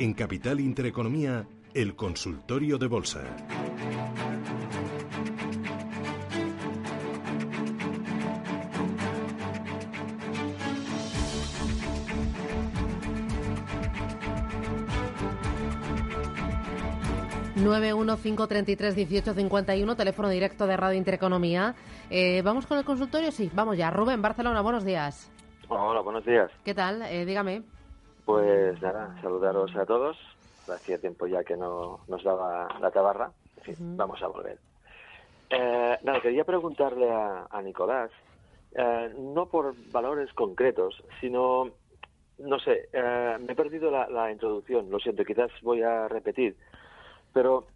En Capital Intereconomía, el consultorio de bolsa. 915331851, teléfono directo de Radio Intereconomía. Eh, ¿Vamos con el consultorio? Sí, vamos ya. Rubén, Barcelona, buenos días. Hola, buenos días. ¿Qué tal? Eh, dígame. Pues nada, saludaros a todos. Hacía tiempo ya que no nos daba la tabarra. En fin, vamos a volver. Eh, nada, quería preguntarle a, Nicolás, no por valores concretos, sino, no sé, me he perdido la introducción, lo siento, quizás voy a repetir. Pero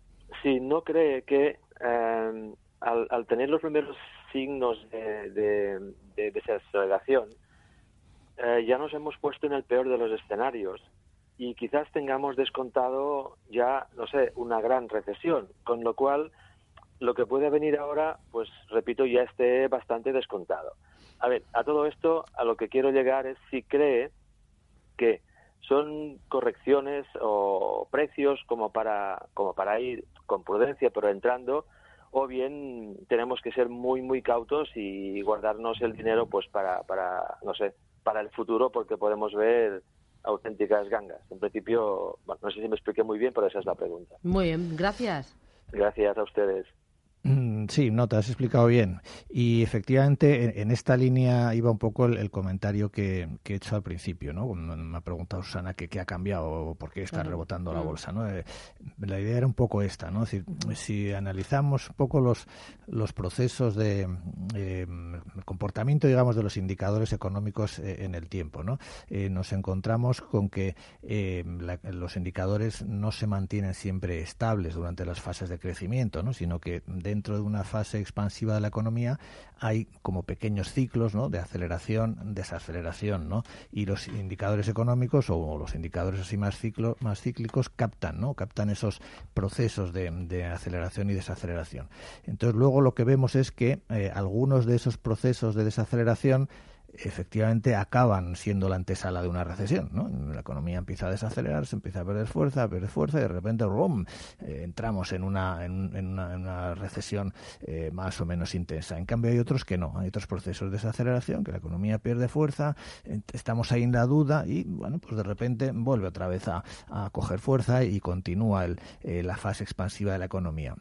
si no cree que em, al, tener los primeros signos de, de, desaceleración, eh, ya nos hemos puesto en el peor de los escenarios y quizás tengamos descontado ya, no sé, una gran recesión, con lo cual lo que puede venir ahora, pues repito, ya esté bastante descontado. A ver, a todo esto, a lo que quiero llegar es si cree que son correcciones o precios como para, como para ir con prudencia, pero entrando, o bien tenemos que ser muy, muy cautos y guardarnos el dinero pues para, para no sé, para el futuro porque podemos ver auténticas gangas. En principio, bueno, no sé si me expliqué muy bien, pero esa es la pregunta. Muy bien, gracias. Gracias a ustedes. Mm, sí, no, te has explicado bien. Y efectivamente, en, esta línea iba un poco el, comentario que, he hecho al principio, ¿no? me ha preguntado Susana qué ha cambiado o por qué está rebotando la mm. bolsa, ¿no? Eh, la idea era un poco esta, ¿no? si analizamos un poco los, los procesos de eh, comportamiento, digamos, de los indicadores económicos eh, en el tiempo, ¿no? nos encontramos con que los indicadores no se mantienen siempre estables durante las fases de crecimiento, ¿no? Sino que de dentro de una fase expansiva de la economía hay como pequeños ciclos ¿no? de aceleración, desaceleración, ¿no? y los indicadores económicos o los indicadores así más, ciclo, más cíclicos captan, ¿no? captan esos procesos de, aceleración y desaceleración. Entonces luego lo que vemos es que eh, algunos de esos procesos de desaceleración efectivamente acaban siendo la antesala de una recesión. ¿no? La economía empieza a desacelerar, se empieza a perder fuerza, a perder fuerza y de repente ¡rum! Eh, entramos en una, en, una, recesión eh, más o menos intensa. En cambio hay otros que no, hay otros procesos de desaceleración, que la economía pierde fuerza, estamos ahí en la duda y bueno, pues de repente vuelve otra vez a, coger fuerza y continúa eh, la fase expansiva de la economía.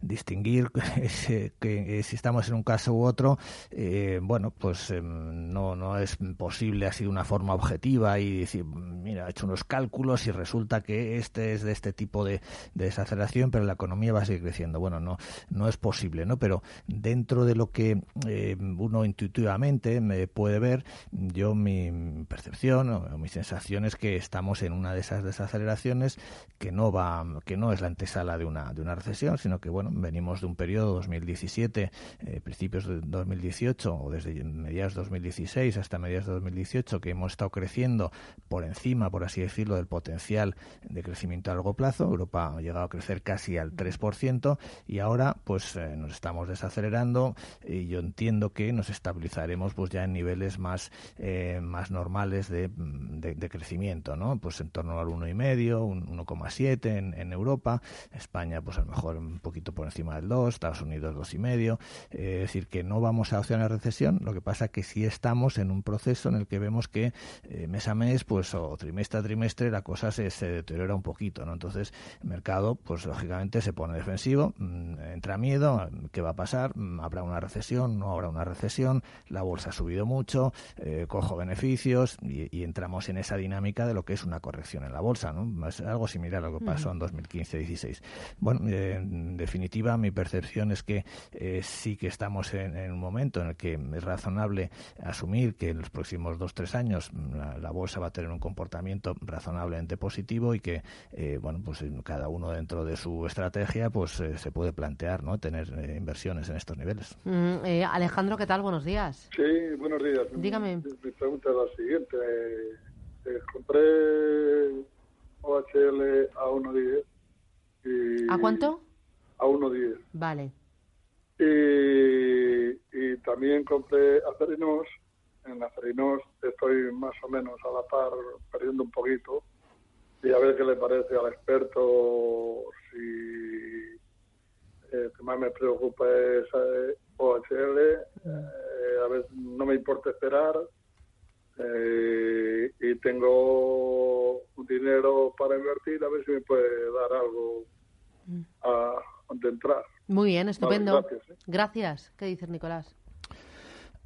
Distinguir que, si estamos en un caso u otro, eh, bueno, pues em, no, no es posible así de una forma objetiva y decir, mira, he hecho unos cálculos y resulta que este es de este tipo de, desaceleración, pero la economía va a seguir creciendo. Bueno, no, no es posible, ¿no? Pero dentro de lo que eh, uno intuitivamente me puede ver, yo mi percepción o, mi sensación es que estamos en una de esas desaceleraciones que no va, que no es la antesala de una, de una sino que bueno, venimos de un periodo 2017, eh, principios de 2018 o desde mediados de 2016 hasta mediados de 2018 que hemos estado creciendo por encima, por así decirlo, del potencial de crecimiento a largo plazo. Europa ha llegado a crecer casi al 3% y ahora pues eh, nos estamos desacelerando y yo entiendo que nos estabilizaremos pues ya en niveles más eh, más normales de, de, crecimiento, ¿no? Pues en torno al 1,5, un 1,7 en, en Europa, España pues a lo mejor un poquito por encima del 2, Estados Unidos 2,5. Eh, es decir, que no vamos a opción a recesión, lo que pasa que sí estamos en un proceso en el que vemos que eh, mes a mes, pues o trimestre a trimestre, la cosa se, deteriora un poquito, ¿no? Entonces, el mercado, pues lógicamente se pone defensivo, mm, entra miedo, ¿qué va a pasar? Mm, ¿Habrá una recesión? ¿No habrá una recesión? La bolsa ha subido mucho, eh, cojo beneficios y, entramos en esa dinámica de lo que es una corrección en la bolsa, ¿no? Es algo similar a lo que pasó en 2015-16. Bueno, en definitiva, mi percepción es que eh, sí que estamos en, un momento en el que es razonable asumir que en los próximos dos tres años mm, la, bolsa va a tener un comportamiento razonablemente positivo y que eh, bueno pues cada uno dentro de su estrategia pues eh, se puede plantear no tener inversiones en estos niveles. Mm, Alejandro, ¿qué tal? Buenos días. Sí, buenos días. Dígame. Mi, pregunta es la siguiente. compré OHL a 1.10 ¿A cuánto? A 1.10. Vale. Y, también compré acerinos. En acerinos estoy más o menos a la par, perdiendo un poquito. y a ver qué le parece al experto si el eh, que más me preocupa es eh, OHL. Eh, a ver, no me importa esperar. y tengo dinero para invertir, a ver si me puede dar algo mm. a, de entrar. Muy bien, estupendo. gracias, gracias. ¿Qué dices, Nicolás?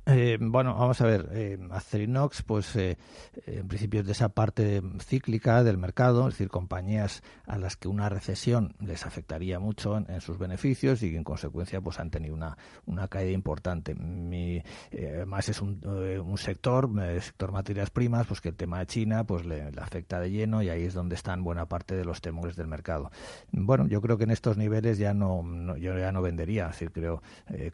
Eh, bueno, vamos a ver, eh, Acerinox, pues eh, en principio es de esa parte cíclica del mercado, es decir, compañías a las que una recesión les afectaría mucho en, sus beneficios y en consecuencia pues han tenido una, una caída importante. Mi, eh, además es un, un sector, el sector materias primas, pues que el tema de China pues le, afecta de lleno y ahí es donde están buena parte de los temores del mercado. Bueno, yo creo que en estos niveles ya no, yo ya no vendería, es decir, creo,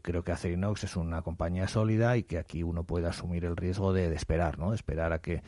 creo que Acerinox es una compañía sólida que aquí uno puede asumir el riesgo de, esperar, ¿no? De esperar a que,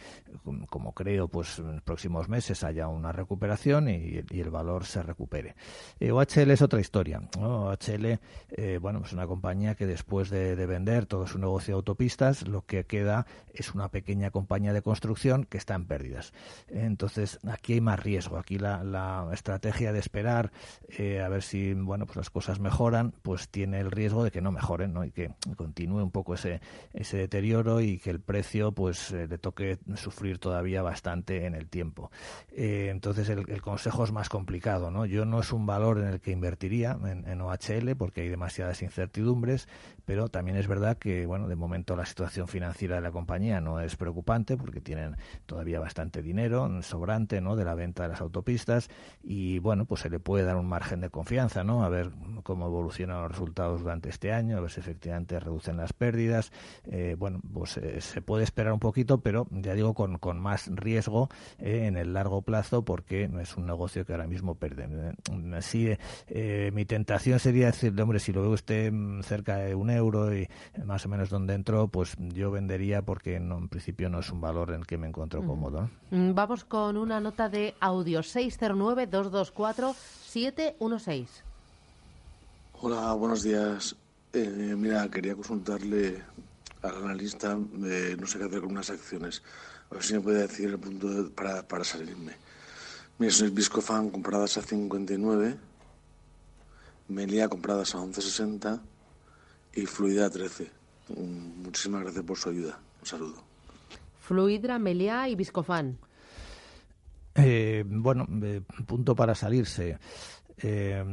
como creo, pues en los próximos meses haya una recuperación y, el valor se recupere. Eh, OHL es otra historia. OHL, eh, bueno, es una compañía que después de, vender todo su negocio de autopistas, lo que queda es una pequeña compañía de construcción que está en pérdidas. Entonces, aquí hay más riesgo. Aquí la, estrategia de esperar eh, a ver si, bueno, pues las cosas mejoran, pues tiene el riesgo de que no mejoren, ¿no? Y que continúe un poco ese, ese deterioro y que el precio pues eh, le toque sufrir todavía bastante en el tiempo. Eh, entonces el, consejo es más complicado, ¿no? Yo no es un valor en el que invertiría en, en OHL porque hay demasiadas incertidumbres, pero también es verdad que bueno de momento la situación financiera de la compañía no es preocupante porque tienen todavía bastante dinero sobrante no de la venta de las autopistas y bueno pues se le puede dar un margen de confianza no a ver cómo evolucionan los resultados durante este año a ver si efectivamente reducen las pérdidas eh, bueno pues eh, se puede esperar un poquito pero ya digo con, con más riesgo eh, en el largo plazo porque es un negocio que ahora mismo pierde sí mi tentación sería decirle hombre si lo ve usted cerca de un euro y más o menos donde entró, pues yo vendería porque en principio no es un valor en el que me encuentro cómodo. Mm, vamos con una nota de audio 609-224-716. Hola, buenos días. Eh, mira, quería consultarle al analista, eh, no sé qué hacer con unas acciones. A ver si me puede decir el punto para, para salirme. Mira, soy Viscofan compradas a 59, Melia compradas a 11.60 y Fluida 13. Muchísimas gracias por su ayuda. Un saludo. Fluidra, Meliá y Viscofan. Eh, bueno, eh, punto para salirse. Eh,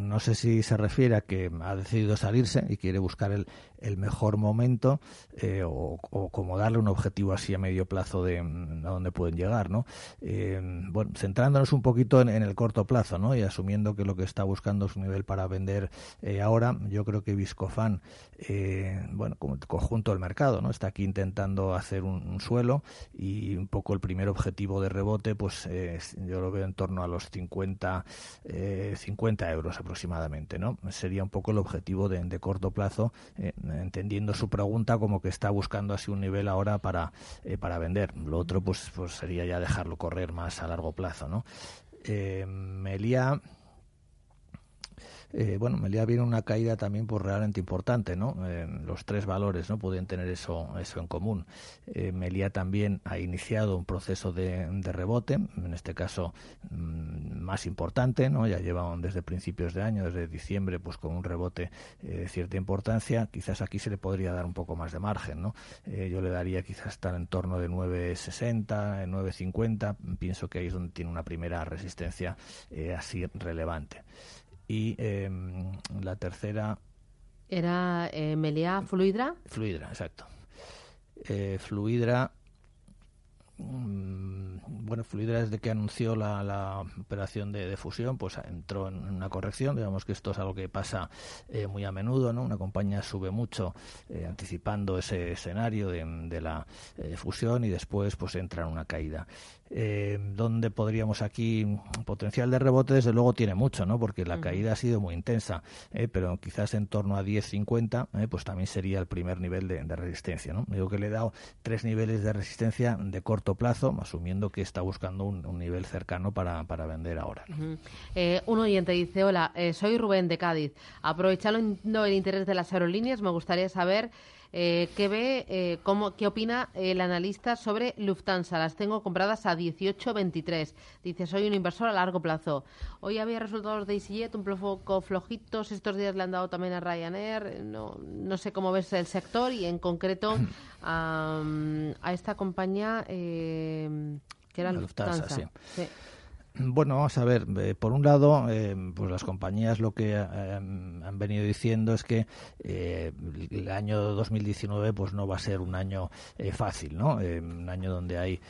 no sé si se refiere a que ha decidido salirse y quiere buscar el, el mejor momento eh, o, como darle un objetivo así a medio plazo de mm, a dónde pueden llegar, ¿no? Eh, bueno, centrándonos un poquito en, el corto plazo, ¿no? Y asumiendo que lo que está buscando es un nivel para vender ahora, yo creo que Viscofan, bueno, como conjunto del mercado, ¿no? Está aquí intentando hacer un, suelo y un poco el primer objetivo de rebote, pues yo lo veo en torno a los 50, 50 euros aproximadamente, ¿no? Sería un poco el objetivo de, de corto plazo entendiendo su pregunta como que está buscando así un nivel ahora para, eh, para vender. Lo otro pues, pues sería ya dejarlo correr más a largo plazo, ¿no? Eh, Melia eh, bueno, Melia viene una caída también por pues, realmente importante, ¿no? Eh, los tres valores, ¿no? Pueden tener eso, eso en común. Eh, también ha iniciado un proceso de, rebote, en este caso mm, más importante, ¿no? Ya llevan desde principios de año, desde diciembre, pues con un rebote de cierta importancia. Quizás aquí se le podría dar un poco más de margen, ¿no? yo le daría quizás estar en torno de 9.60, 9.50. Pienso que ahí es donde tiene una primera resistencia así relevante y em, la tercera... ¿Era eh, Melia Fluidra? Fluidra, exacto. Eh, Fluidra Mm, bueno, Fluidra desde que anunció la, operación de, fusión, pues entró en una corrección. Digamos que esto es algo que pasa eh, muy a menudo, ¿no? Una compañía sube mucho eh, anticipando ese escenario de, la eh, fusión y después pues entra en una caída. ¿Dónde podríamos aquí potencial de rebote? Desde luego tiene mucho, ¿no? Porque la caída ha sido muy intensa, pero quizás en torno a 10.50, pues también sería el primer nivel de, resistencia, ¿no? Digo que le he dado tres niveles de resistencia de corto plazo, asumiendo que está buscando un, nivel cercano para, para vender ahora. Eh, un oyente dice, hola, eh, soy Rubén de Cádiz. Aprovechando el interés de las aerolíneas, me gustaría saber Eh, ¿Qué ve, eh, cómo, qué opina el analista sobre Lufthansa? Las tengo compradas a 18.23. Dice, soy un inversor a largo plazo. Hoy había resultados de EasyJet un poco flojitos. Estos días le han dado también a Ryanair. No, no sé cómo ves el sector y en concreto a, esta compañía eh, que era Lufthansa. sí. Bueno, vamos a ver. Eh, por un lado, eh, pues las compañías lo que eh, han venido diciendo es que el año 2019 pues no va a ser un año fácil, ¿no? un año donde hay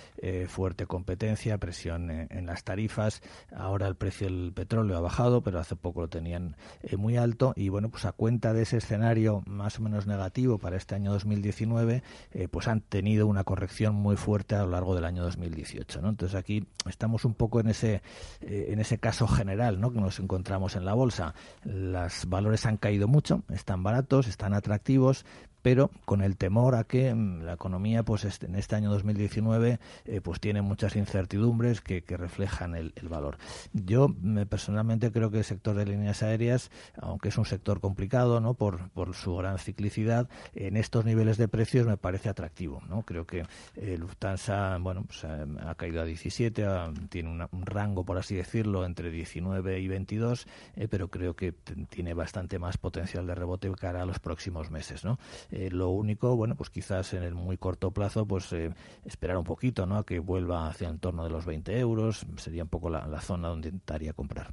fuerte competencia, presión en, las tarifas. Ahora el precio del petróleo ha bajado, pero hace poco lo tenían muy alto y bueno, pues a cuenta de ese escenario más o menos negativo para este año 2019, pues han tenido una corrección muy fuerte a lo largo del año 2018, ¿no? Entonces aquí estamos un poco en ese eh, en ese caso general ¿no? que nos encontramos en la bolsa. Los valores han caído mucho, están baratos, están atractivos, pero con el temor a que mm, la economía pues en este año 2019 eh, pues tiene muchas incertidumbres que, reflejan el, valor. Yo me, personalmente creo que el sector de líneas aéreas, aunque es un sector complicado ¿no? por, su gran ciclicidad, en estos niveles de precios me parece atractivo. ¿no? Creo que eh, Lufthansa bueno, pues, ha, caído a 17, tiene un rango, por así decirlo, entre 19 y 22, eh, pero creo que tiene bastante más potencial de rebote cara a los próximos meses. ¿no? Eh, lo único, bueno, pues quizás en el muy corto plazo, pues eh, esperar un poquito, ¿no? A que vuelva hacia el torno de los 20 euros, sería un poco la, zona donde intentaría comprar.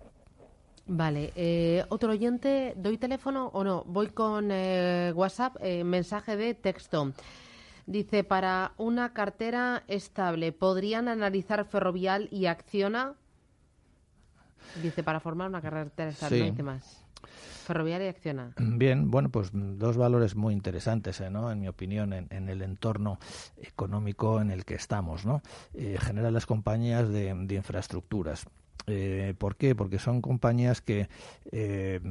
Vale, eh, otro oyente, ¿doy teléfono o no? Voy con WhatsApp, mensaje de texto. Dice, para una cartera estable, ¿podrían analizar Ferrovial y Acciona? Dice, para formar una cartera estable, no más. Ferroviaria Acciona. Bien, bueno, pues dos valores muy interesantes, ¿eh? ¿no? en mi opinión, en, el entorno económico en el que estamos. ¿no? Eh, generan las compañías de, infraestructuras. Eh, ¿Por qué? Porque son compañías que eh,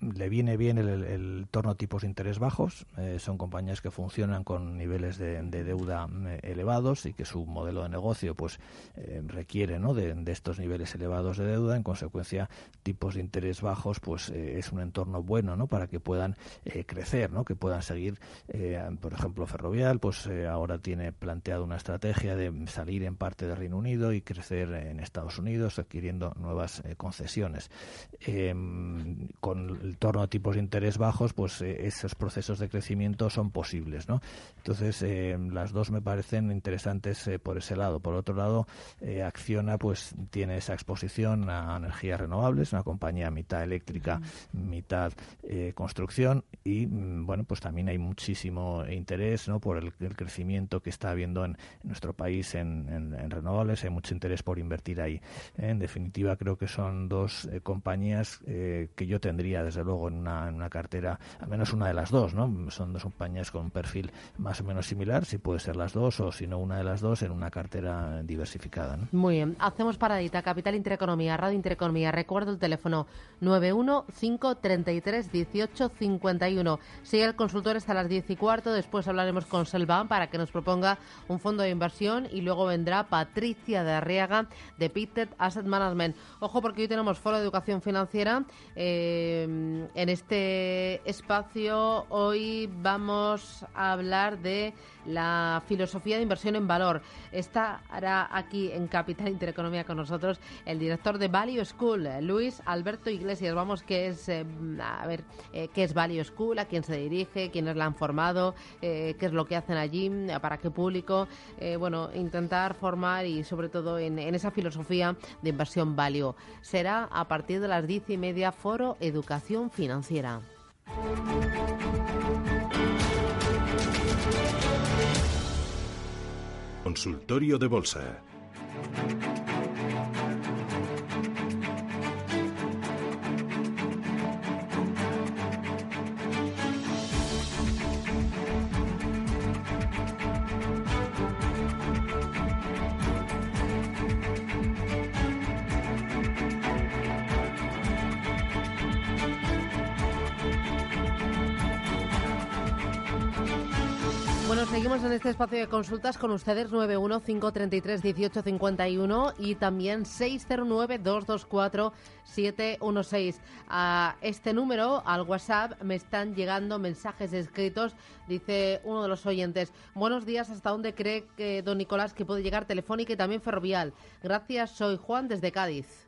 le viene bien el, el, torno tipos de interés bajos. Eh, son compañías que funcionan con niveles de, deuda eh, elevados y que su modelo de negocio pues eh, requiere ¿no? de, estos niveles elevados de deuda. En consecuencia, tipos de interés bajos pues es un entorno bueno ¿no? para que puedan crecer, ¿no? que puedan seguir. por ejemplo, Ferrovial pues ahora tiene planteado una estrategia de salir en parte del Reino Unido y crecer en Estados Unidos adquiriendo nuevas concesiones. Em, con el torno a tipos de interés bajos, pues eh, esos procesos de crecimiento son posibles, ¿no? Entonces, eh, las dos me parecen interesantes eh, por ese lado. Por otro lado, Acciona, pues tiene esa exposición a energías renovables, una compañía mitad eléctrica, mitad construcción y, mm, bueno, pues también hay muchísimo interés, ¿no? Por el, crecimiento que está habiendo en, nuestro país en, en, renovables, hay mucho interés por invertir ahí. En definitiva, creo que son dos compañías que yo tendría desde luego en una, cartera, al menos una de las dos, ¿no? Son dos compañías con un perfil más o menos similar, si puede ser las dos o si no una de las dos en una cartera diversificada. Muy bien, hacemos paradita, Capital Intereconomía, Radio Intereconomía, recuerdo el teléfono 915331851. Sigue el consultor hasta las 10 y cuarto, después hablaremos con Selvan para que nos proponga un fondo de inversión y luego vendrá Patricia de Arriaga de Pitted Asset Management. Ojo porque hoy tenemos foro de educación financiera. Eh, en este espacio hoy vamos a hablar de la filosofía de inversión en valor. Estará aquí en Capital Intereconomía con nosotros el director de Value School, Luis Alberto Iglesias. Vamos, ¿qué es, eh, a ver, eh, qué es Value School? ¿A quién se dirige? ¿Quiénes la han formado? Eh, ¿Qué es lo que hacen allí? ¿Para qué público? bueno, intentar formar y sobre todo en, en esa filosofía de inversión value. Será a partir de las diez y media Foro Educación Financiera. Consultorio de Bolsa. Bueno, seguimos en este espacio de consultas con ustedes 915331851 y también 609224716. A este número, al WhatsApp, me están llegando mensajes escritos, dice uno de los oyentes. Buenos días, ¿hasta dónde cree que don Nicolás que puede llegar Telefónica y también Ferrovial? Gracias, soy Juan desde Cádiz.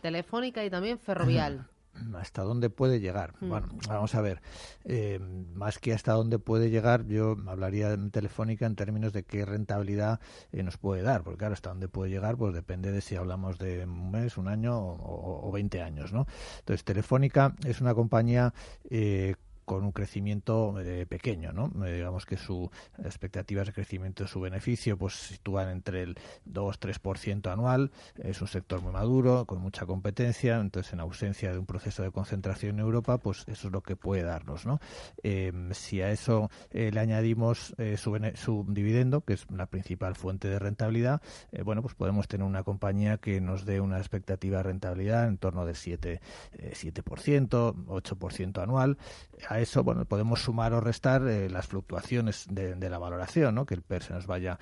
Telefónica y también Ferrovial. Hasta dónde puede llegar. Mm. Bueno, vamos a ver. Eh, más que hasta dónde puede llegar, yo hablaría de Telefónica en términos de qué rentabilidad eh, nos puede dar. Porque, claro, hasta dónde puede llegar, pues depende de si hablamos de un mes, un año o, o 20 años, ¿no? Entonces, Telefónica es una compañía eh, con un crecimiento eh, pequeño, ¿no? Eh, digamos que su expectativas de crecimiento de su beneficio pues se sitúan entre el 2-3% anual, es un sector muy maduro, con mucha competencia, entonces en ausencia de un proceso de concentración en Europa, pues eso es lo que puede darnos, ¿no? Em, si a eso eh, le añadimos su, su, dividendo, que es la principal fuente de rentabilidad, bueno, pues podemos tener una compañía que nos dé una expectativa de rentabilidad en torno del 7, 7%, 8% anual, eso bueno podemos sumar o restar eh, las fluctuaciones de, la valoración, ¿no? que el PER se nos vaya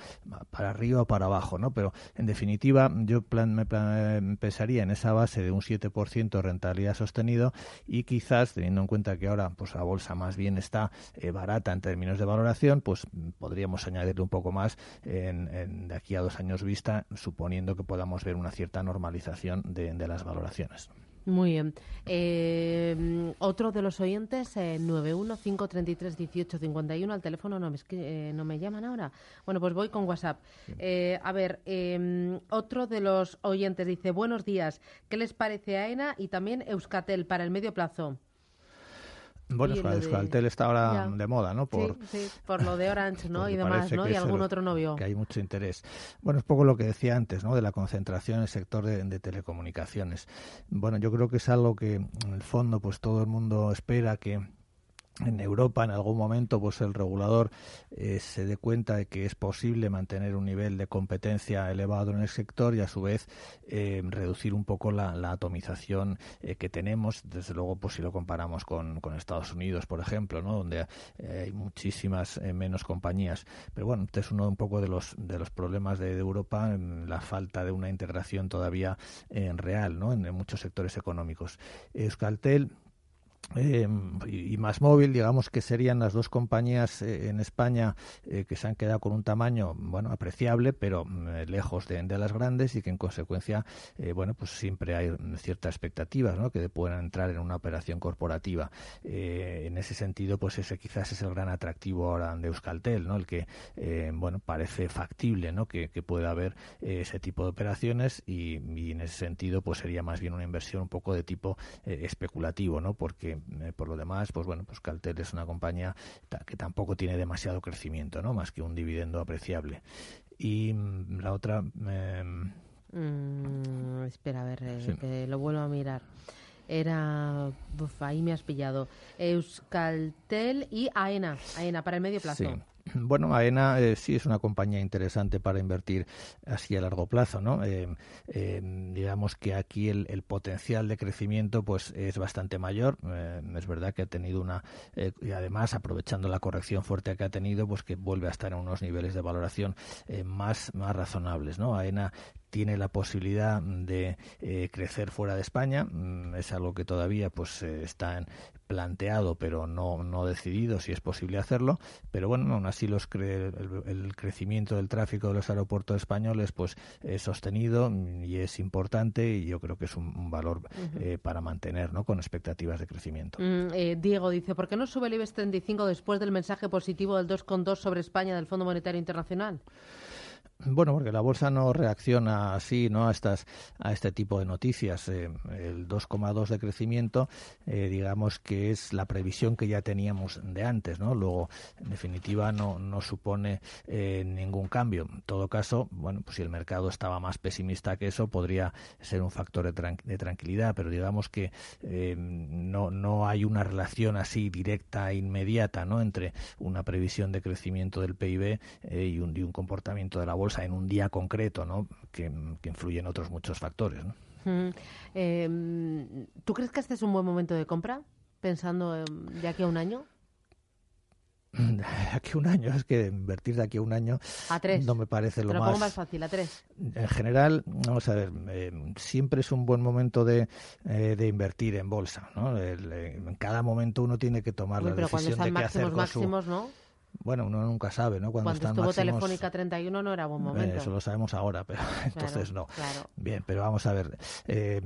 para arriba o para abajo, ¿no? pero en definitiva yo plan, me pensaría en esa base de un 7% de rentabilidad sostenido y quizás teniendo en cuenta que ahora pues la bolsa más bien está eh, barata en términos de valoración, pues podríamos añadirle un poco más en, de aquí a dos años vista, suponiendo que podamos ver una cierta normalización de las valoraciones. Muy bien. Eh, otro de los oyentes, eh, 915331851, al teléfono no me, eh, no me llaman ahora. Bueno, pues voy con WhatsApp. Eh, a ver, em, otro de los oyentes dice, buenos días, ¿qué les parece AENA y también Euskatel para el medio plazo? Bueno, Euskaltel está ahora de moda, ¿no? Por, sí, por lo de Orange, ¿no? y demás, ¿no? Y algún otro novio. Que hay mucho interés. Bueno, es poco lo que decía antes, ¿no? De la concentración en el sector de, de, telecomunicaciones. Bueno, yo creo que es algo que, en el fondo, pues todo el mundo espera que en Europa en algún momento pues el regulador eh, se dé cuenta de que es posible mantener un nivel de competencia elevado en el sector y a su vez eh, reducir un poco la, atomización eh, que tenemos desde luego pues si lo comparamos con, Estados Unidos por ejemplo ¿no? donde hay muchísimas menos compañías pero bueno este es uno un poco de los de los problemas de, Europa la falta de una integración todavía en real ¿no? en, en muchos sectores económicos Euskaltel eh, y, más móvil, digamos que serían las dos compañías eh, en España eh, que se han quedado con un tamaño bueno apreciable, pero mm, lejos de, las grandes y que en consecuencia bueno pues siempre hay ciertas expectativas ¿no? que puedan entrar en una operación corporativa. en ese sentido, pues ese quizás es el gran atractivo ahora de Euskaltel, ¿no? el que bueno parece factible ¿no? que, pueda haber ese tipo de operaciones y, y, en ese sentido pues sería más bien una inversión un poco de tipo especulativo, ¿no? porque eh, por lo demás, pues bueno, pues Caltel es una compañía que tampoco tiene demasiado crecimiento, ¿no? Más que un dividendo apreciable. Y mm, la otra... Em, mm, espera, a ver, eh, lo vuelvo a mirar era. ahí me has pillado. Euskaltel y AENA. AENA para el medio plazo. Bueno, AENA eh, sí es una compañía interesante para invertir así a largo plazo, ¿no? Eh, eh, digamos que aquí el, potencial de crecimiento pues es bastante mayor. es verdad que ha tenido una y además aprovechando la corrección fuerte que ha tenido, pues que vuelve a estar en unos niveles de valoración más más razonables, ¿no? AENA tiene la posibilidad de crecer fuera de España. Mm, es algo que todavía pues está en, planteado, pero no, no decidido si es posible hacerlo. Pero bueno, aún así los el, crecimiento del tráfico de los aeropuertos españoles pues es sostenido y es importante y yo creo que es un, valor eh, para mantener ¿no? con expectativas de crecimiento. Mm, eh, Diego dice, ¿por qué no sube el IBEX 35 después del mensaje positivo del 2,2 sobre España del Fondo Monetario Internacional? Bueno, porque la bolsa no reacciona así, ¿no? A estas, a este tipo de noticias. Eh, el 2,2 de crecimiento, eh, digamos que es la previsión que ya teníamos de antes, ¿no? Luego, en definitiva, no, no supone eh, ningún cambio. En todo caso, bueno, pues si el mercado estaba más pesimista que eso, podría ser un factor de, de tranquilidad, pero digamos que no, no hay una relación así directa e inmediata, ¿no? Entre una previsión de crecimiento del PIB y un, y un comportamiento de la bolsa en un día concreto, ¿no? que, influyen otros muchos factores. Em, ¿Tú crees que este es un buen momento de compra, pensando de aquí a un año? aquí a un año, es que invertir de aquí a un año a tres. no me parece lo, lo más... fácil, a tres. En general, vamos a ver, eh, siempre es un buen momento de, eh, de invertir en bolsa, ¿no? El, eh, en cada momento uno tiene que tomar Uy, la decisión de qué hacer máximos, con su... máximos, ¿no? Bueno, uno nunca sabe, ¿no? Cuando, Cuando están estuvo máximos, Telefónica 31 no era buen momento. eh, eso lo sabemos ahora, pero entonces no. claro. Bien, pero vamos a ver. eh,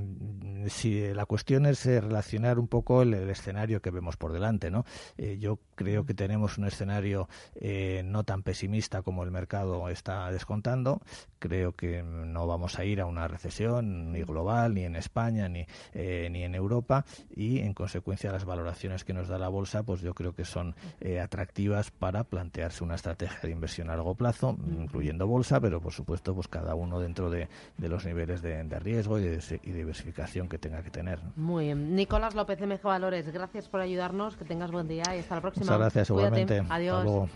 si la cuestión es eh, relacionar un poco el, el escenario que vemos por delante, ¿no? Eh, yo creo que tenemos un escenario eh, no tan pesimista como el mercado está descontando. Creo que no vamos a ir a una recesión ni global, ni en España, ni, ni en Europa, y en consecuencia las valoraciones que nos da la bolsa, pues yo creo que son eh, atractivas para plantearse una estrategia de inversión a largo plazo, incluyendo bolsa, pero por supuesto, pues cada uno dentro de, de los niveles de, de riesgo y, de, y diversificación que tenga que tener. Muy bien. Nicolás López, MG Valores, gracias por ayudarnos, que tengas buen día y hasta la próxima. Muchas gracias. Hasta Adiós. luego.